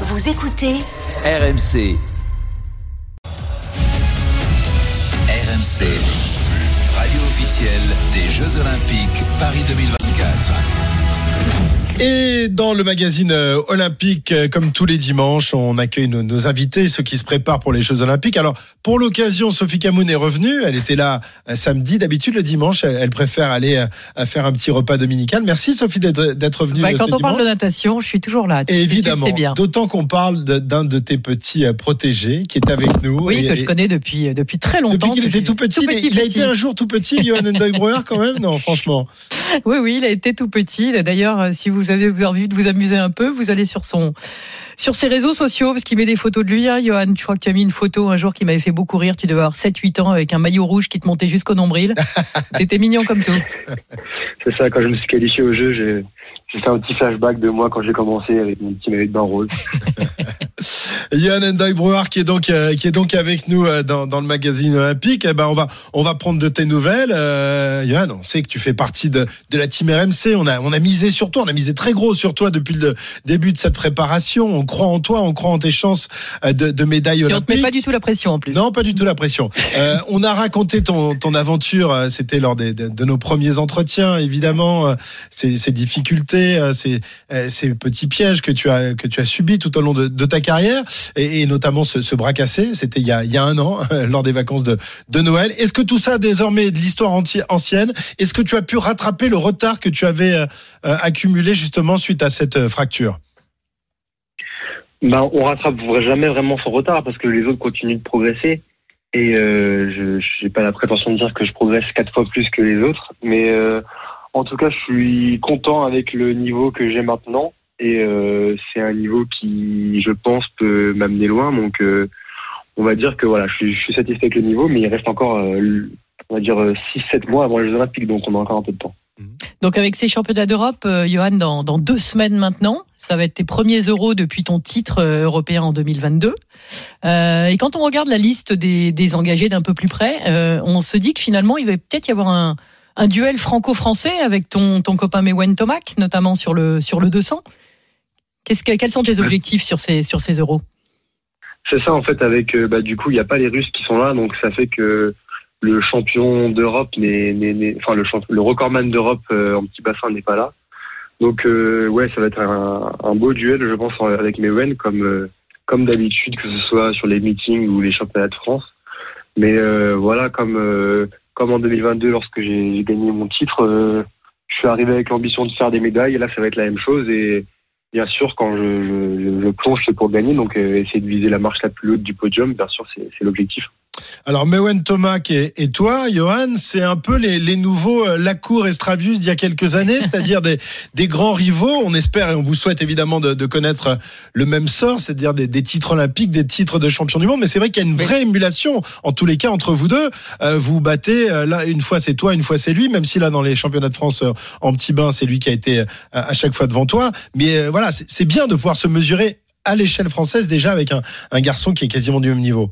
Vous écoutez RMC. RMC. Radio officielle des Jeux Olympiques Paris 2024. Et dans le magazine euh, olympique, euh, comme tous les dimanches, on accueille nos, nos, invités, ceux qui se préparent pour les Jeux olympiques. Alors, pour l'occasion, Sophie Camoun est revenue. Elle était là euh, samedi. D'habitude, le dimanche, elle, elle, préfère aller faire un petit repas dominical. Merci, Sophie, d'être venue. Bah, quand on parle de natation, je suis toujours là. Et évidemment. D'autant qu'on parle d'un de, tes petits protégés qui est avec nous. Oui, et, que je connais depuis, depuis très longtemps. Depuis qu'il était tout petit. Tout petit, il, a été un jour tout petit, Johan Endeuil quand même? Non, franchement. Oui, oui, il a été tout petit. D'ailleurs, si vous avez envie de vous amuser un peu, vous allez sur son sur ses réseaux sociaux, parce qu'il met des photos de lui. Hein, Johan, tu crois que tu as mis une photo un jour qui m'avait fait beaucoup rire. Tu devais avoir 7-8 ans avec un maillot rouge qui te montait jusqu'au nombril. T'étais mignon comme tout. C'est ça, quand je me suis qualifié au jeu, j'ai fait un petit flashback de moi quand j'ai commencé avec mon petit maillot de bain rose. Yann Endoy Brouard qui est donc euh, qui est donc avec nous euh, dans, dans le magazine olympique. Eh ben on va on va prendre de tes nouvelles. Euh, Yann, on sait que tu fais partie de, de la team RMC. On a on a misé sur toi, on a misé très gros sur toi depuis le début de cette préparation. On croit en toi, on croit en tes chances euh, de, de médaille olympique. Et on te met pas du tout la pression en plus. Non, pas du tout la pression. Euh, on a raconté ton ton aventure. C'était lors des, de, de, nos premiers entretiens, évidemment. Ces, ces difficultés, ces, ces petits pièges que tu as que tu as subis tout au long de, de ta carrière et, et notamment ce, ce, bras cassé. C'était il, il, y a un an, lors des vacances de, de Noël. Est-ce que tout ça, désormais, est de l'histoire ancienne Est-ce que tu as pu rattraper le retard que tu avais euh, accumulé justement suite à cette euh, fracture? Ben, on rattrape jamais vraiment son retard parce que les autres continuent de progresser. Et euh, je n'ai pas la prétention de dire que je progresse quatre fois plus que les autres, mais euh, en tout cas, je suis content avec le niveau que j'ai maintenant et euh, c'est un niveau qui, je pense, peut m'amener loin. Donc, euh, on va dire que voilà, je suis, je suis, satisfait avec le niveau, mais il reste encore, euh, on va dire, 6-7 mois avant les Jeux Olympiques, donc on a encore un peu de temps. Donc, avec ces championnats d'Europe, euh, Johan, dans, dans, deux semaines maintenant, ça va être tes premiers euros depuis ton titre euh, européen en 2022. Euh, et quand on regarde la liste des, des engagés d'un peu plus près, on se dit que finalement, il va peut-être y avoir un, un duel franco-français avec ton, ton copain Mewen Tomac, notamment sur le, sur le 200. Qu'est-ce que, quels sont tes objectifs sur ces, sur ces euros? C'est ça, en fait, avec, bah, du coup, il n'y a pas les Russes qui sont là, donc ça fait que le champion d'Europe enfin, le, recordman d'Europe euh, en petit bassin n'est pas là. Donc, euh, ouais, ça va être un, beau duel, je pense, avec Mewen, comme, euh, comme d'habitude, que ce soit sur les meetings ou les championnats de France. Mais voilà, comme, comme en 2022, lorsque j'ai, gagné mon titre, je suis arrivé avec l'ambition de faire des médailles, là, ça va être la même chose. Et, bien sûr, quand je, plonge, c'est pour gagner. Donc, euh, essayer de viser la marche la plus haute du podium, bien sûr, c'est l'objectif. Alors, Mewen Tomac et, et, toi, Johan, c'est un peu les, les nouveaux euh, Lacour et Stravius d'il y a quelques années, c'est-à-dire des, des grands rivaux. On espère et on vous souhaite évidemment de, de connaître le même sort, c'est-à-dire des, des, titres olympiques, des titres de champion du monde. Mais c'est vrai qu'il y a une vraie émulation, en tous les cas, entre vous deux. Euh, vous battez, euh, là, une fois c'est toi, une fois c'est lui, même si là, dans les championnats de France euh, en petit bain, c'est lui qui a été euh, à chaque fois devant toi. Mais voilà, c'est bien de pouvoir se mesurer à l'échelle française déjà avec un, un garçon qui est quasiment du même niveau.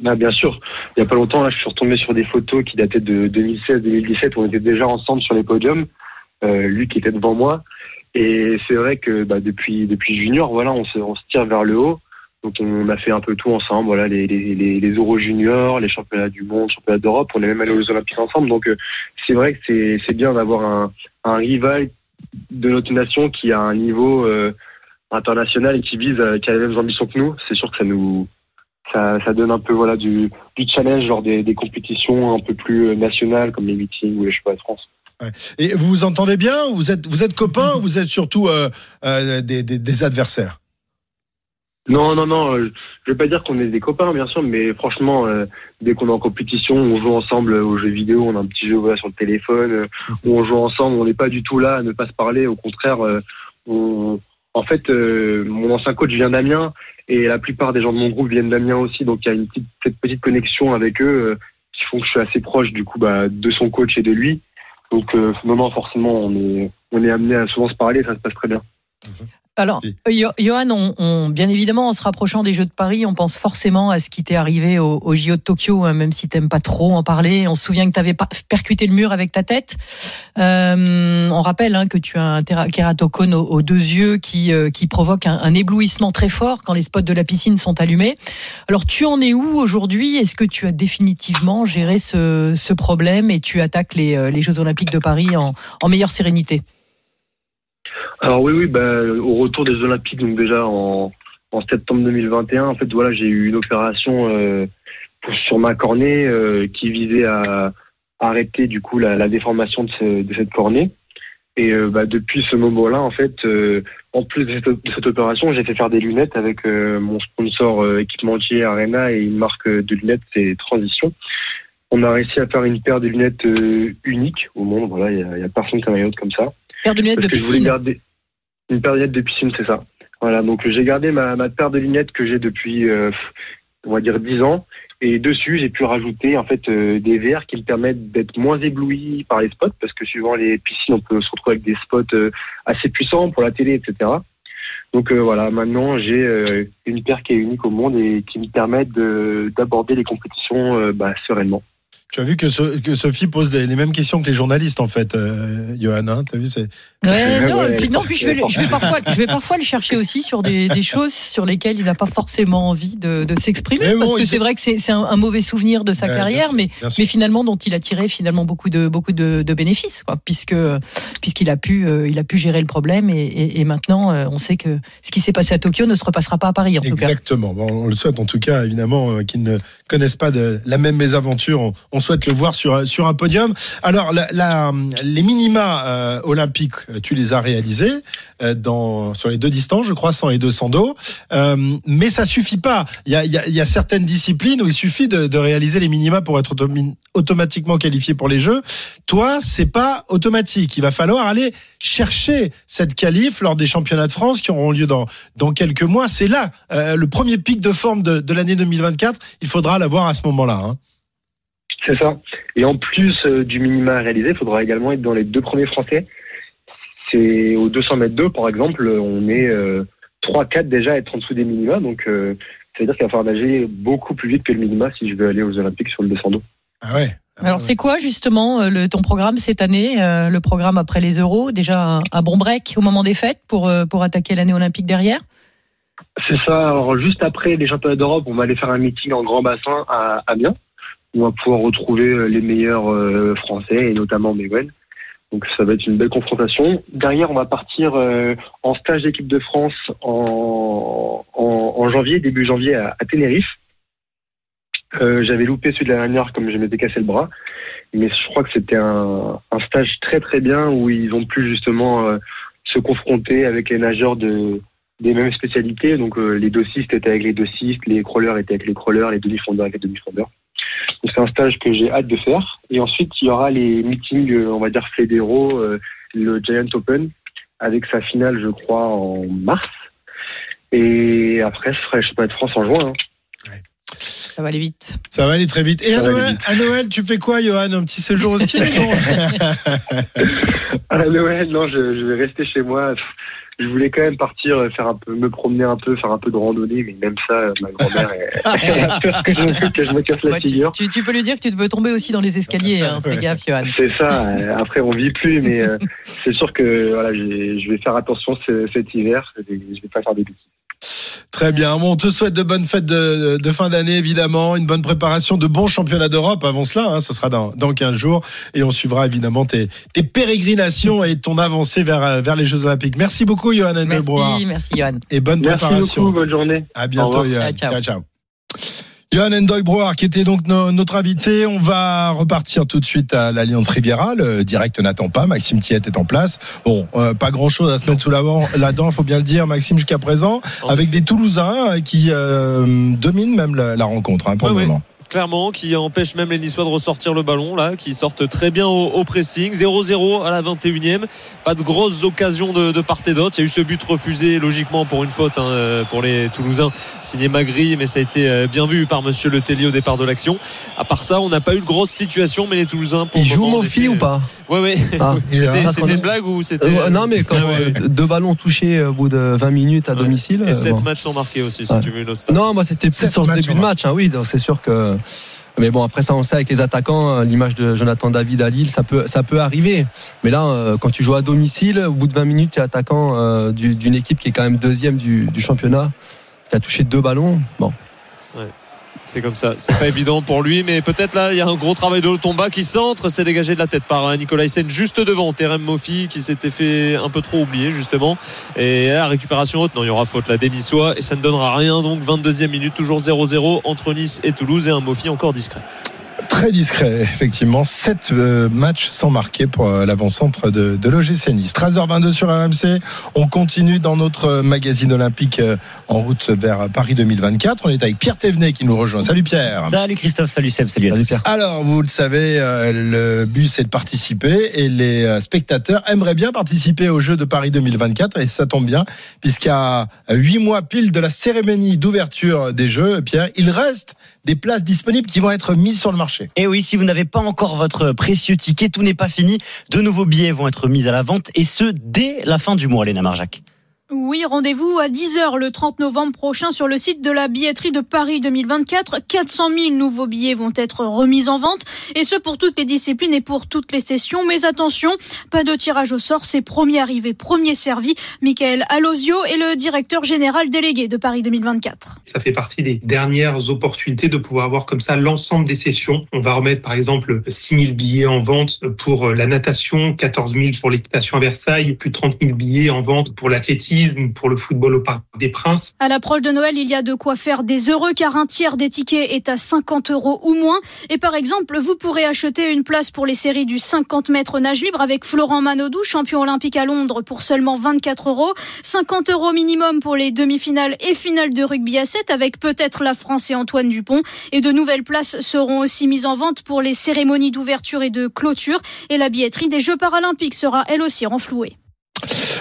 Bah, bien sûr. Il n'y a pas longtemps, là, je suis retombé sur des photos qui dataient de 2016-2017. On était déjà ensemble sur les podiums. Euh, lui qui était devant moi. Et c'est vrai que bah, depuis, depuis junior, voilà, on se, on se tire vers le haut. Donc on a fait un peu tout ensemble, voilà, les, les, les, les Euros juniors, les championnats du monde, championnats d'Europe. On est même allé aux Olympiques ensemble. Donc euh, c'est vrai que c'est, c'est bien d'avoir un, un rival de notre nation qui a un niveau euh, international et qui vise, qui a les mêmes ambitions que nous. C'est sûr que ça nous ça, ça, donne un peu voilà du, du challenge genre des, des, compétitions un peu plus nationales comme les meetings ou les championnats de France. Ouais. Et vous vous entendez bien Vous êtes vous êtes copains ou vous êtes surtout euh, euh, des, des, des, adversaires? Non non non, euh, je vais pas dire qu'on est des copains bien sûr, mais franchement euh, dès qu'on est en compétition, on joue ensemble aux jeux vidéo, on a un petit jeu voilà, sur le téléphone, euh, où on joue ensemble, on n'est pas du tout là à ne pas se parler, au contraire, on, en fait mon ancien coach vient d'Amiens et la plupart des gens de mon groupe viennent d'Amiens aussi, donc il y a une petite, cette petite connexion avec eux euh, qui font que je suis assez proche du coup bah, de son coach et de lui. Donc euh, non, non, forcément, on est, on est amené à souvent se parler, ça se passe très bien. Alors, Johan, on, bien évidemment, en se rapprochant des Jeux de Paris, on pense forcément à ce qui t'est arrivé au, au, JO de Tokyo, hein, même si t'aimes pas trop en parler. On se souvient que tu avais percuté le mur avec ta tête. Euh, on rappelle hein, que tu as un kératocone aux, deux yeux qui, euh, qui provoque un, éblouissement très fort quand les spots de la piscine sont allumés. Alors, tu en es où aujourd'hui? Est-ce que tu as définitivement géré ce, ce, problème et tu attaques les, euh, les Jeux Olympiques de Paris en, en meilleure sérénité? Alors oui, oui, bah, au retour des Olympiques, donc déjà en, en septembre 2021, en fait, voilà, j'ai eu une opération euh, sur ma cornée euh, qui visait à, arrêter du coup la, la déformation de, de, cette cornée. Et euh, bah, depuis ce moment-là, en fait, en plus de cette, opération, j'ai fait faire des lunettes avec mon sponsor équipementier Arena et une marque de lunettes, c'est Transition. On a réussi à faire une paire de lunettes unique au monde. Voilà, il n'y a, a, personne qui a une autre comme ça. Paire de lunettes de piscine. Une paire de lunettes de piscine, c'est ça. Voilà, donc j'ai gardé ma, ma, paire de lunettes que j'ai depuis, euh, on va dire, 10 ans. Et dessus, j'ai pu rajouter en fait euh, des verres qui me permettent d'être moins ébloui par les spots, parce que suivant les piscines, on peut se retrouver avec des spots euh, assez puissants pour la télé, etc. Donc voilà, maintenant j'ai une paire qui est unique au monde et qui me permet d'aborder les compétitions bah, sereinement. Tu as vu que, Sophie pose les, mêmes questions que les journalistes, en fait, euh, Johan. Hein T'as vu c'est... Ouais, non, Puis, non, puis je vais, je, vais parfois, je vais parfois le chercher aussi sur des, des choses sur lesquelles il n'a pas forcément envie de, de s'exprimer. Parce que c'est vrai que c'est, un, mauvais souvenir de sa carrière, mais, mais finalement dont il a tiré finalement beaucoup de, beaucoup de, de bénéfices, quoi, puisque, puisqu'il a pu, euh, il a pu gérer le problème et, et, et, maintenant euh, on sait que ce qui s'est passé à Tokyo ne se repassera pas à Paris, en Exactement. tout cas. Bon, on le souhaite en tout cas, évidemment, qu'ils ne connaissent pas de la même mésaventure on souhaite le voir sur, sur un podium. Alors, la, les minima euh, olympiques, tu les as réalisés euh, dans, sur les deux distances, je crois, 100 et 200 d'eau. Euh, mais ça suffit pas. Il y a, y a, certaines disciplines où il suffit de, de réaliser les minima pour être automatiquement qualifié pour les Jeux. Toi, c'est pas automatique. Il va falloir aller chercher cette qualif lors des championnats de France qui auront lieu dans, dans quelques mois. C'est là le premier pic de forme de, de l'année 2024. Il faudra l'avoir à ce moment-là. Hein. C'est ça. Et en plus euh, du minima à réaliser, il faudra également être dans les deux premiers Français. C'est aux 200 mètres d'eau, par exemple, on est euh, 3-4 déjà à être en dessous des minima. Donc, euh, ça veut dire qu'il va falloir nager beaucoup plus vite que le minima si je veux aller aux Olympiques sur le 200 d'eau. Ah ouais. Alors c'est quoi justement euh, le, ton programme cette année, le programme après les Euros? Déjà un, bon break au moment des fêtes pour, pour attaquer l'année olympique derrière? C'est ça. Alors juste après les championnats d'Europe, on va aller faire un meeting en grand bassin à Amiens on va pouvoir retrouver euh, les meilleurs euh, Français et notamment Mewen. Donc ça va être une belle confrontation. Derrière, on va partir euh, en stage d'équipe de France en, janvier, début janvier à, Tenerife. J'avais loupé celui de la dernière comme je m'étais cassé le bras, mais je crois que c'était un, un, stage très très bien où ils ont pu justement se confronter avec les nageurs de des mêmes spécialités. Donc les dossistes étaient avec les dossistes, les crawlers étaient avec les crawlers, les demi-fondeurs avec les demi-fondeurs c'est un stage que j'ai hâte de faire. Et ensuite, il y aura les meetings, euh, on va dire fédéraux, euh, le Giant Open, avec sa finale, je crois, en mars. Et après, ce serait le championnat de France en juin. Hein. Ça va aller vite. Ça va aller très vite. Et à Noël, à Noël, tu fais quoi, Johan Un petit séjour au ski À Noël, non, je, je, vais rester chez moi je voulais quand même partir, euh, faire un peu, me promener un peu, faire un peu de randonnée, mais même ça, euh, ma grand-mère a peur que je, que je me casse la figure. Tu, tu, peux lui dire que tu peux tomber aussi dans les escaliers, hein, fais gaffe, Johan. C'est ça. Euh, après, on vit plus, mais c'est sûr que voilà, je vais faire attention cet hiver. Je vais pas faire des bêtises. Très bien. Bon, on te souhaite de bonnes fêtes de, de, fin d'année, évidemment, une bonne préparation, de bons championnats d'Europe avant cela. Hein, ce sera dans, dans 15 jours. Et on suivra évidemment tes, tes pérégrinations et ton avancée vers, vers les Jeux Olympiques. Merci beaucoup, Johan Merci, merci, Johan. Et bonne merci préparation. Beaucoup, bonne journée. À bientôt, Johan. ciao. ciao. Johan Endoy Brouard, qui était donc notre invité. On va repartir tout de suite à l'Alliance Riviera. Le direct n'attend pas. Maxime Thiet est en place. Bon, euh, pas grand chose à se mettre sous la dent, faut bien le dire, Maxime, jusqu'à présent, avec des Toulousains qui euh, dominent même la, rencontre hein, pour le moment. Clairement, qui empêche même les Niçois de ressortir le ballon, là, qui sortent très bien au, pressing. 0-0 à la 21e. Pas de grosses occasions de, part et d'autre. Il y a eu ce but refusé, logiquement, pour une faute hein, pour les Toulousains, signé Magri, mais ça a été euh, bien vu par monsieur Le Tellier au départ de l'action. À part ça, on n'a pas eu de grosse situation, mais les Toulousains. Pour Il joue Mofi ou pas Ouais, ouais. Ah, c'était une blague ou c'était. Euh, non, mais quand ah, deux ballons touchés au bout de 20 minutes à domicile. Et 7 matchs sont marqués aussi, si tu veux Non, moi, c'était plus sur ce début de match. Hein, oui, c'est sûr que. Mais bon, après ça, on sait avec les attaquants, euh, l'image de Jonathan David à Lille, ça peut, arriver. Mais là, euh, quand tu joues à domicile, au bout de 20 minutes, tu es attaquant euh, d'une équipe qui est quand même deuxième du, du championnat. Tu as touché deux ballons. Bon. C'est comme ça. C'est pas évident pour lui, mais peut-être là, il y a un gros travail de Tomba qui centre. C'est dégagé de la tête par Nicolas Hyssen juste devant Terem Mofi qui s'était fait un peu trop oublier, justement. Et la récupération haute, non, il y aura faute là des et ça ne donnera rien. Donc 22e minute, toujours 0-0 entre Nice et Toulouse et un Mofi encore discret très discret, effectivement. 7 euh, matchs sans marquer pour euh, l'avant-centre de, de l'OGC Nice. 13h22 sur RMC. On continue dans notre magazine olympique euh, en route vers Paris 2024. On est avec Pierre Thévenet qui nous rejoint. Salut Pierre. Salut Christophe, salut Seb, salut à tous. Pierre. Alors, vous le savez, le but c'est de participer et les spectateurs aimeraient bien participer au jeu de Paris 2024 et ça tombe bien puisqu'à 8 mois pile de la cérémonie d'ouverture des jeux, Pierre, il reste des places disponibles qui vont être mises sur le marché. Et oui, si vous n'avez pas encore votre précieux ticket, tout n'est pas fini. De nouveaux billets vont être mis à la vente et ce dès la fin du mois, Léna Marjac. Oui, rendez-vous à 10h le 30 novembre prochain sur le site de la billetterie de Paris 2024. 400 000 nouveaux billets vont être remis en vente et ce pour toutes les disciplines et pour toutes les sessions. Mais attention, pas de tirage au sort, c'est premier arrivé, premier servi. Michael Alosio est le directeur général délégué de Paris 2024. Ça fait partie des dernières opportunités de pouvoir avoir comme ça l'ensemble des sessions. On va remettre par exemple 6 000 billets en vente pour la natation, 14 000 pour l'équitation à Versailles, plus de 30 000 billets en vente pour l'athlétisme pour le football au Parc des Princes. À l'approche de Noël, il y a de quoi faire des heureux car un tiers des tickets est à 50 euros ou moins. Et par exemple, vous pourrez acheter une place pour les séries du 50 mètres nage libre avec Florent Manodou, champion olympique à Londres pour seulement 24 euros. 50 euros minimum pour les demi-finales et finales de rugby à 7 avec peut-être la France et Antoine Dupont. Et de nouvelles places seront aussi mises en vente pour les cérémonies d'ouverture et de clôture. Et la billetterie des Jeux paralympiques sera elle aussi renflouée.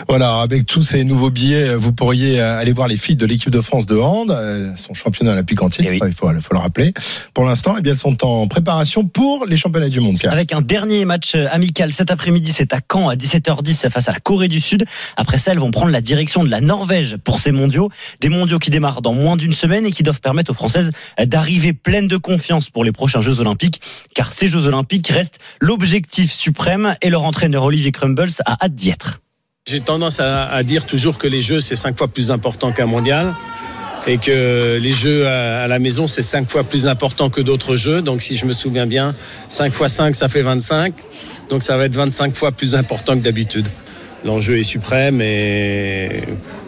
Voilà, avec tous ces nouveaux billets, vous pourriez aller voir les filles de l'équipe de France de hand, euh, son championnat olympique en titre, eh il, faut, le rappeler. Pour l'instant, eh bien, elles sont en préparation pour les championnats du monde. Avec un dernier match euh, amical cet après-midi, c'est à Caen à 17h10 face à la Corée du Sud. Après ça, elles vont prendre la direction de la Norvège pour ces mondiaux. Des mondiaux qui démarrent dans moins d'une semaine et qui doivent permettre aux Françaises euh, d'arriver pleines de confiance pour les prochains Jeux Olympiques, car ces Jeux Olympiques restent l'objectif suprême et leur entraîneur Olivier Crumbles a hâte d'y être. J'ai tendance à, dire toujours que les jeux, c'est cinq fois plus important qu'un mondial et que les jeux à, la maison, c'est cinq fois plus important que d'autres jeux. Donc, si je me souviens bien, 5 fois 5, ça fait 25. Donc, ça va être 25 fois plus important que d'habitude. L'enjeu est suprême et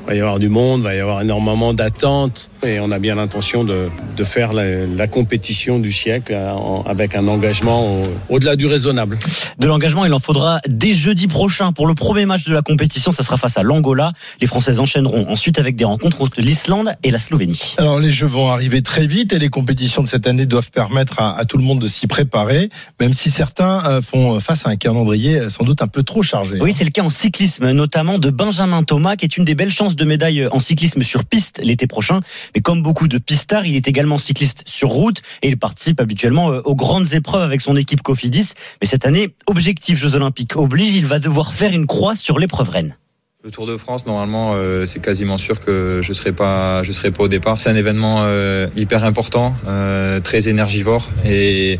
va y avoir du monde, va y avoir énormément d'attentes et on a bien l'intention de, de, faire la, compétition du siècle euh, avec un engagement au-delà du raisonnable. De l'engagement, il en faudra dès jeudi prochain pour le premier match de la compétition. Ça sera face à l'Angola. Les Françaises enchaîneront ensuite avec des rencontres entre l'Islande et la Slovénie. Alors les Jeux vont arriver très vite et les compétitions de cette année doivent permettre à, à tout le monde de s'y préparer, même si certains euh, font face à un calendrier euh, sans doute un peu trop chargé. Oui, c'est le cas en cyclisme, notamment de Benjamin Thomas, qui est une des belles chances de médaille en cyclisme sur piste l'été prochain. Mais comme beaucoup de pistards, il est également cycliste sur route et il participe habituellement euh, aux grandes épreuves avec son équipe Cofidis. Mais cette année, objectif Jeux Olympiques oblige, il va devoir faire une croix sur l'épreuve reine. Le Tour de France, normalement, euh, c'est quasiment sûr que je serai pas, je serai pas au départ. C'est un événement euh, hyper important, très énergivore et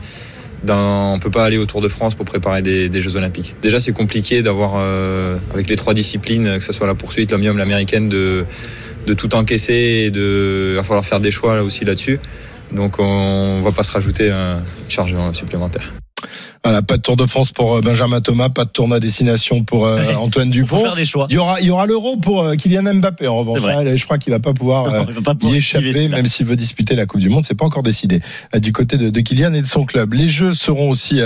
on peut pas aller au Tour de France pour préparer des, Jeux Olympiques. Déjà, c'est compliqué d'avoir, euh, avec les trois disciplines, que ce soit la poursuite, l'omnium, l'américaine, de, tout encaisser et de, il va falloir faire des choix là aussi là-dessus. Donc, on va pas se rajouter une charge supplémentaire. Voilà, pas de Tour de France pour euh, Benjamin Thomas, pas de tournoi à destination pour euh, Antoine Il faut Dupont. faire des choix. Il y aura, il y aura l'euro pour euh, Kylian Mbappé en revanche. Là, Je crois qu'il va pas pouvoir euh, Il va pas pouvoir y échapper, même s'il veut disputer la Coupe du Monde. C'est pas encore décidé du côté de, de Kylian et de son club. Les Jeux seront aussi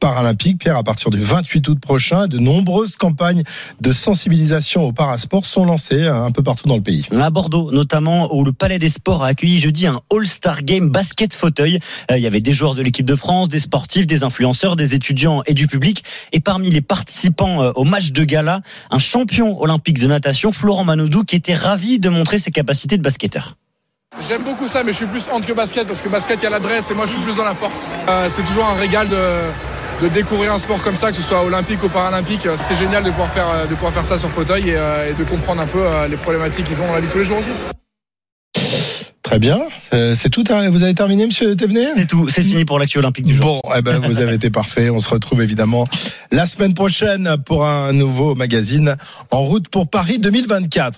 paralympiques. Pierre, à partir du 28 août prochain, de nombreuses campagnes de sensibilisation au parasport sont lancées un peu partout dans le pays. à Bordeaux notamment où le Palais des Sports a accueilli jeudi un All-Star Game basket fauteuil. Il y avait des joueurs de l'équipe de France, des sportifs, des influenceurs, des étudiants et du public. Et parmi les participants euh, au match de gala, un champion olympique de natation, Florent Manodou, qui était ravi de montrer ses capacités de basketteur. J'aime beaucoup ça, mais je suis plus hand que basket parce que basket, il y a l'adresse et moi, je suis plus dans la force. Euh, c'est toujours un régal de, découvrir un sport comme ça, que ce soit olympique ou paralympique. C'est génial de pouvoir faire, de pouvoir faire ça sur fauteuil et, euh, de comprendre un peu euh, les problématiques qu'ils ont dans la vie tous les jours aussi. Très bien. Euh, C'est tout. hein. Vous avez terminé, monsieur Thévenet C'est tout, c'est fini pour l'actu olympique du jour. Bon, eh ben, vous avez été parfait. On se retrouve évidemment la semaine prochaine pour un nouveau magazine en route pour Paris 2024.